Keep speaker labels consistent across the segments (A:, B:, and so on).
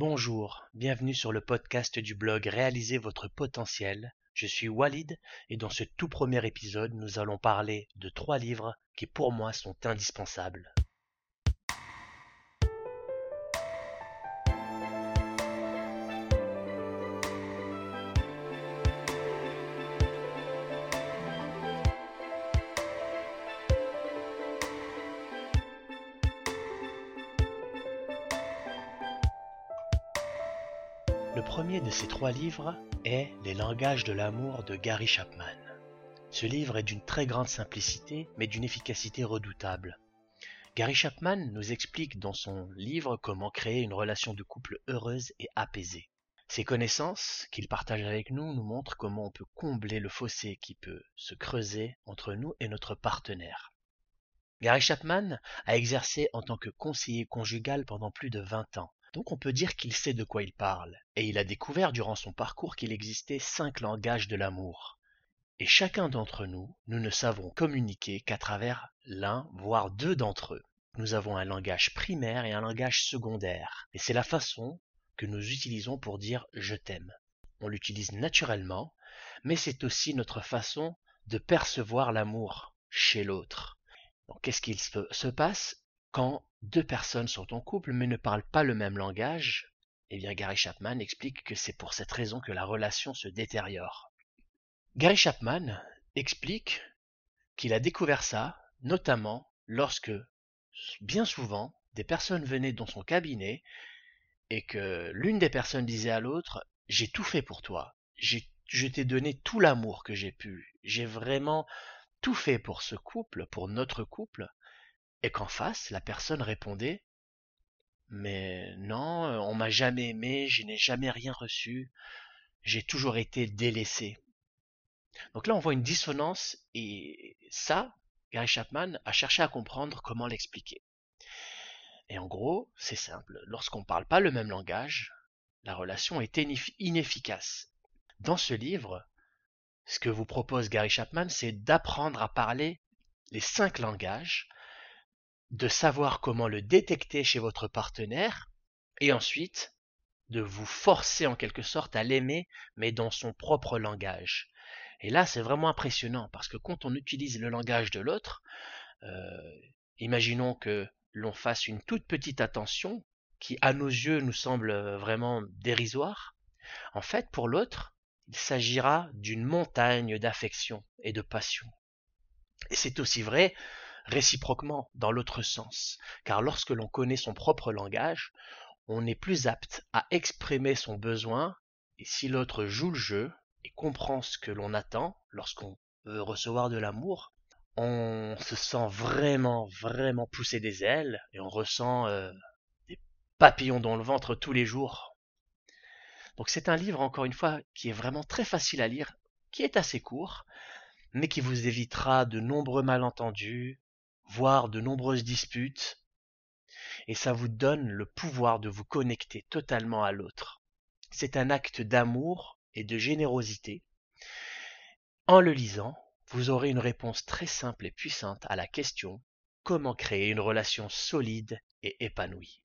A: Bonjour, bienvenue sur le podcast du blog Réalisez votre potentiel. Je suis Walid et dans ce tout premier épisode, nous allons parler de trois livres qui pour moi sont indispensables. Le premier de ces trois livres est Les langages de l'amour de Gary Chapman. Ce livre est d'une très grande simplicité, mais d'une efficacité redoutable. Gary Chapman nous explique dans son livre comment créer une relation de couple heureuse et apaisée. Ses connaissances qu'il partage avec nous nous montrent comment on peut combler le fossé qui peut se creuser entre nous et notre partenaire. Gary Chapman a exercé en tant que conseiller conjugal pendant plus de 20 ans. Donc on peut dire qu'il sait de quoi il parle, et il a découvert durant son parcours qu'il existait cinq langages de l'amour. Et chacun d'entre nous, nous ne savons communiquer qu'à travers l'un, voire deux d'entre eux. Nous avons un langage primaire et un langage secondaire, et c'est la façon que nous utilisons pour dire je t'aime. On l'utilise naturellement, mais c'est aussi notre façon de percevoir l'amour chez l'autre. Donc qu'est-ce qu'il se passe? Quand deux personnes sont en couple mais ne parlent pas le même langage, eh bien Gary Chapman explique que c'est pour cette raison que la relation se détériore. Gary Chapman explique qu'il a découvert ça notamment lorsque, bien souvent, des personnes venaient dans son cabinet et que l'une des personnes disait à l'autre J'ai tout fait pour toi, je t'ai donné tout l'amour que j'ai pu, j'ai vraiment tout fait pour ce couple, pour notre couple, et qu'en face, la personne répondait Mais non, on m'a jamais aimé, je n'ai jamais rien reçu, j'ai toujours été délaissé. Donc là, on voit une dissonance, et ça, Gary Chapman a cherché à comprendre comment l'expliquer. Et en gros, c'est simple, lorsqu'on ne parle pas le même langage, la relation est inefficace. Dans ce livre, ce que vous propose Gary Chapman, c'est d'apprendre à parler les cinq langages de savoir comment le détecter chez votre partenaire et ensuite de vous forcer en quelque sorte à l'aimer mais dans son propre langage. Et là c'est vraiment impressionnant parce que quand on utilise le langage de l'autre, euh, imaginons que l'on fasse une toute petite attention qui à nos yeux nous semble vraiment dérisoire, en fait pour l'autre il s'agira d'une montagne d'affection et de passion. Et c'est aussi vrai réciproquement dans l'autre sens, car lorsque l'on connaît son propre langage, on est plus apte à exprimer son besoin, et si l'autre joue le jeu et comprend ce que l'on attend lorsqu'on veut recevoir de l'amour, on se sent vraiment, vraiment pousser des ailes, et on ressent euh, des papillons dans le ventre tous les jours. Donc c'est un livre, encore une fois, qui est vraiment très facile à lire, qui est assez court, mais qui vous évitera de nombreux malentendus, voire de nombreuses disputes, et ça vous donne le pouvoir de vous connecter totalement à l'autre. C'est un acte d'amour et de générosité. En le lisant, vous aurez une réponse très simple et puissante à la question comment créer une relation solide et épanouie.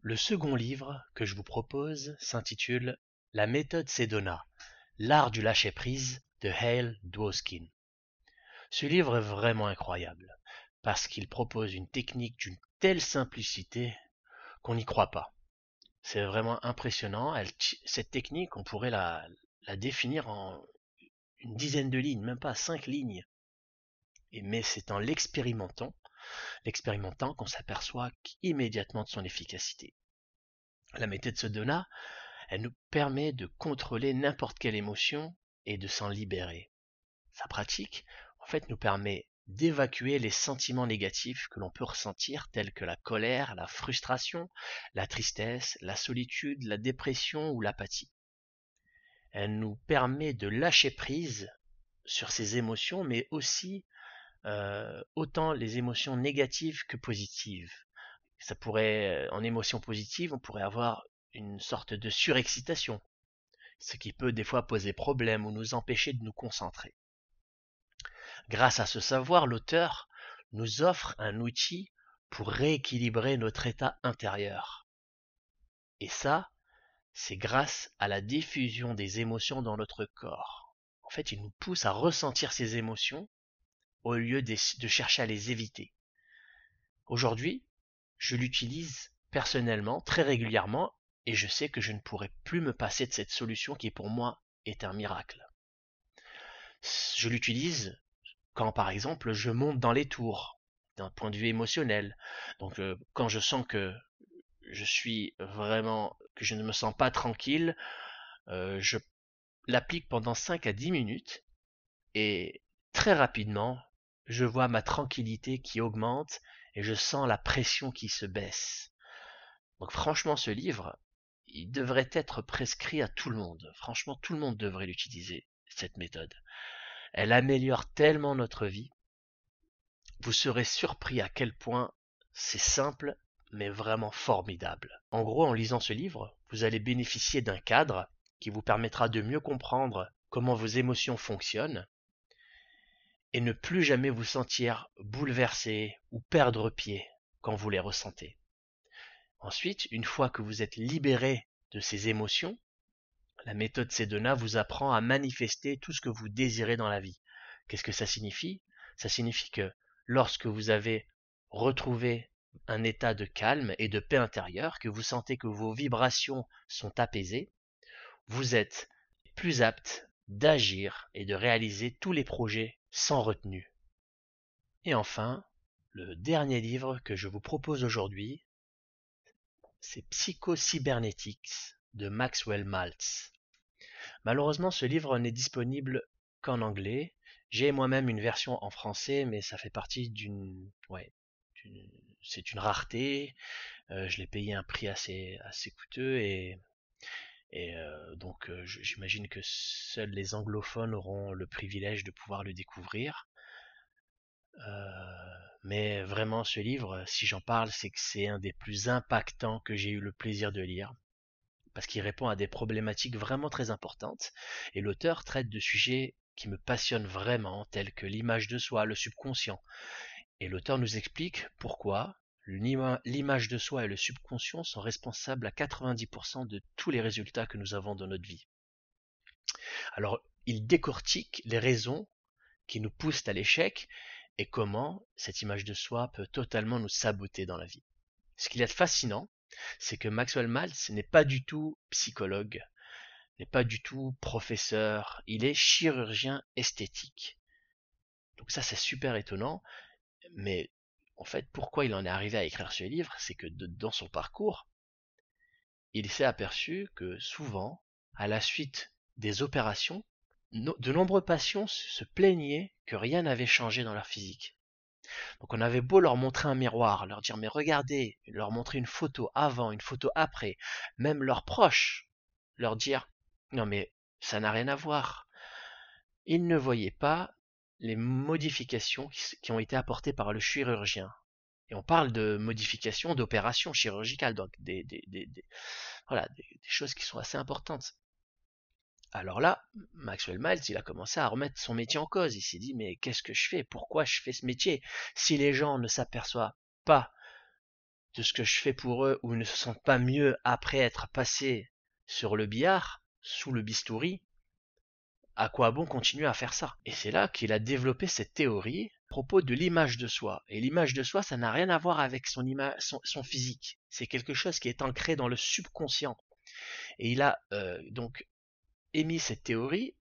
A: Le second livre que je vous propose s'intitule La méthode Sedona, l'art du lâcher-prise de Hale Dwoskin. Ce livre est vraiment incroyable, parce qu'il propose une technique d'une telle simplicité qu'on n'y croit pas. C'est vraiment impressionnant. cette technique, on pourrait la, définir en une dizaine de lignes, même pas cinq lignes. Mais c'est en l'expérimentant, l'expérimentant qu'on s'aperçoit immédiatement de son efficacité. La méthode Sedona, elle nous permet de contrôler n'importe quelle émotion et de s'en libérer. Sa pratique, en fait, nous permet d'évacuer les sentiments négatifs que l'on peut ressentir tels que la colère, la frustration, la tristesse, la solitude, la dépression ou l'apathie. Elle nous permet de lâcher prise sur ces émotions, mais aussi euh, autant les émotions négatives que positives. Ça pourrait, en émotion positive, on pourrait avoir une sorte de surexcitation, ce qui peut des fois poser problème ou nous empêcher de nous concentrer. Grâce à ce savoir, l'auteur nous offre un outil pour rééquilibrer notre état intérieur. Et ça, c'est grâce à la diffusion des émotions dans notre corps. En fait, il nous pousse à ressentir ces émotions au lieu de, chercher à les éviter. Aujourd'hui, je l'utilise personnellement très régulièrement et je sais que je ne pourrai plus me passer de cette solution qui pour moi est un miracle. Je l'utilise quand par exemple je monte dans les tours d'un point de vue émotionnel. Donc euh, quand je sens que je suis vraiment que je ne me sens pas tranquille, euh, je l'applique pendant 5 à 10 minutes et très rapidement je vois ma tranquillité qui augmente et je sens la pression qui se baisse. Donc franchement, ce livre, il devrait être prescrit à tout le monde. Franchement, tout le monde devrait l'utiliser, cette méthode. Elle améliore tellement notre vie. Vous serez surpris à quel point c'est simple, mais vraiment formidable. En gros, en lisant ce livre, vous allez bénéficier d'un cadre qui vous permettra de mieux comprendre comment vos émotions fonctionnent et ne plus jamais vous sentir bouleversé ou perdre pied quand vous les ressentez. Ensuite, une fois que vous êtes libéré de ces émotions, la méthode Sedona vous apprend à manifester tout ce que vous désirez dans la vie. Qu'est-ce que ça signifie? Ça signifie que lorsque vous avez retrouvé un état de calme et de paix intérieure, que vous sentez que vos vibrations sont apaisées, vous êtes plus apte d'agir et de réaliser tous les projets sans retenue. Et enfin, le dernier livre que je vous propose aujourd'hui, c'est Psycho-Cybernetics de Maxwell Maltz. Malheureusement, ce livre n'est disponible qu'en anglais. J'ai moi-même une version en français, mais ça fait partie d'une... Ouais, c'est une rareté. Euh, je l'ai payé un prix assez, coûteux et euh, donc euh, j'imagine que seuls les anglophones auront le privilège de pouvoir le découvrir. Mais vraiment ce livre, si j'en parle, c'est que c'est un des plus impactants que j'ai eu le plaisir de lire parce qu'il répond à des problématiques vraiment très importantes, et l'auteur traite de sujets qui me passionnent vraiment, tels que l'image de soi, le subconscient. Et l'auteur nous explique pourquoi L'image de soi et le subconscient sont responsables à 90% de tous les résultats que nous avons dans notre vie. Alors, il décortique les raisons qui nous poussent à l'échec et comment cette image de soi peut totalement nous saboter dans la vie. Ce qu'il y a de fascinant, c'est que Maxwell Maltz n'est pas du tout psychologue, n'est pas du tout professeur, il est chirurgien esthétique. Donc ça c'est super étonnant, mais en fait, pourquoi il en est arrivé à écrire ce livre, c'est que dans son parcours, il s'est aperçu que souvent, à la suite des opérations, de nombreux patients se plaignaient que rien n'avait changé dans leur physique. Donc on avait beau leur montrer un miroir, leur dire mais regardez, leur montrer une photo avant, une photo après, même leurs proches, leur dire non mais ça n'a rien à voir. Ils ne voyaient pas les modifications qui ont été apportées par le chirurgien. Et on parle de modifications, d'opérations chirurgicales, donc des, voilà, des, choses qui sont assez importantes. Alors là, Maxwell Miles, il a commencé à remettre son métier en cause. Il s'est dit, mais qu'est-ce que je fais? Pourquoi je fais ce métier? Si les gens ne s'aperçoivent pas de ce que je fais pour eux ou ne se sentent pas mieux après être passés sur le billard, sous le bistouri, à quoi bon continuer à faire ça? Et c'est là qu'il a développé cette théorie à propos de l'image de soi. Et l'image de soi, ça n'a rien à voir avec son, son, physique. C'est quelque chose qui est ancré dans le subconscient. Et il a euh, donc émis cette théorie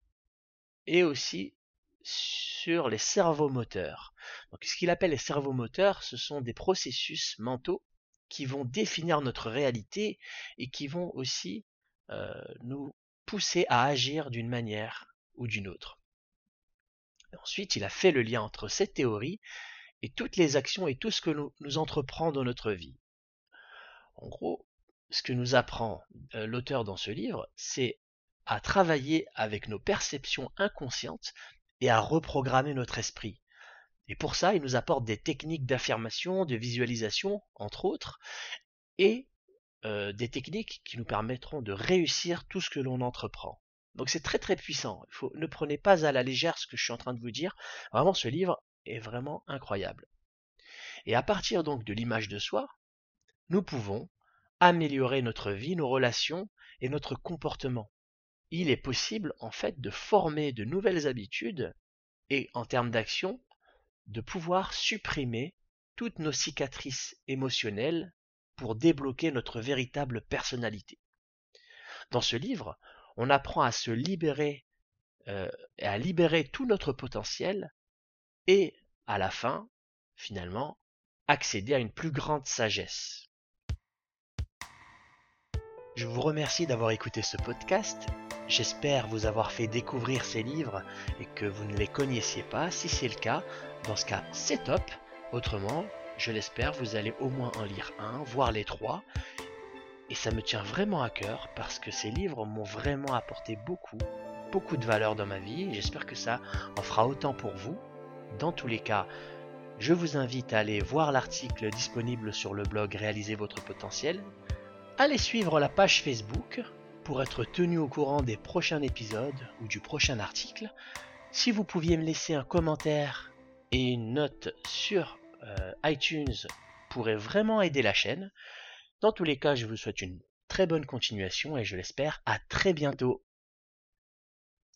A: et aussi sur les cerveaux moteurs. Donc ce qu'il appelle les cerveaux moteurs, ce sont des processus mentaux qui vont définir notre réalité et qui vont aussi euh, nous pousser à agir d'une manière ou d'une autre. ensuite, il a fait le lien entre cette théorie et toutes les actions et tout ce que nous, nous entreprend dans notre vie. En gros, ce que nous apprend euh, l'auteur dans ce livre, c'est à travailler avec nos perceptions inconscientes et à reprogrammer notre esprit. Et pour ça, il nous apporte des techniques d'affirmation, de visualisation, entre autres, et euh, des techniques qui nous permettront de réussir tout ce que l'on entreprend. Donc c'est très très puissant. Ne prenez pas à la légère ce que je suis en train de vous dire. Vraiment, ce livre est vraiment incroyable. Et à partir donc de l'image de soi, nous pouvons améliorer notre vie, nos relations et notre comportement. Il est possible en fait de former de nouvelles habitudes et en termes d'action, de pouvoir supprimer toutes nos cicatrices émotionnelles pour débloquer notre véritable personnalité. Dans ce livre, on apprend à se libérer euh, à libérer tout notre potentiel et à la fin, finalement, accéder à une plus grande sagesse. Je vous remercie d'avoir écouté ce podcast. J'espère vous avoir fait découvrir ces livres et que vous ne les connaissiez pas. Si c'est le cas, dans ce cas, c'est top. Autrement, je l'espère, vous allez au moins en lire un, voire les trois. Et ça me tient vraiment à cœur parce que ces livres m'ont vraiment apporté beaucoup, beaucoup de valeur dans ma vie. J'espère que ça en fera autant pour vous. Dans tous les cas, je vous invite à aller voir l'article disponible sur le blog Réaliser votre potentiel. Allez suivre la page Facebook pour être tenu au courant des prochains épisodes ou du prochain article. Si vous pouviez me laisser un commentaire et une note sur euh, iTunes pourrait vraiment aider la chaîne. Dans tous les cas, je vous souhaite une très bonne continuation et je l'espère à très bientôt.